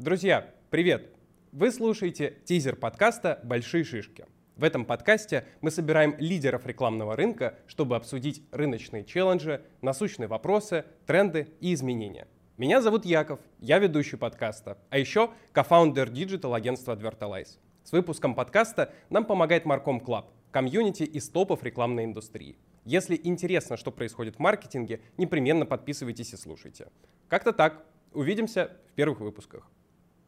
Друзья, привет! Вы слушаете тизер подкаста «Большие шишки». В этом подкасте мы собираем лидеров рекламного рынка, чтобы обсудить рыночные челленджи, насущные вопросы, тренды и изменения. Меня зовут Яков, я ведущий подкаста, а еще кофаундер digital агентства Advertalize. С выпуском подкаста нам помогает Marcom Club, комьюнити из топов рекламной индустрии. Если интересно, что происходит в маркетинге, непременно подписывайтесь и слушайте. Как-то так. Увидимся в первых выпусках.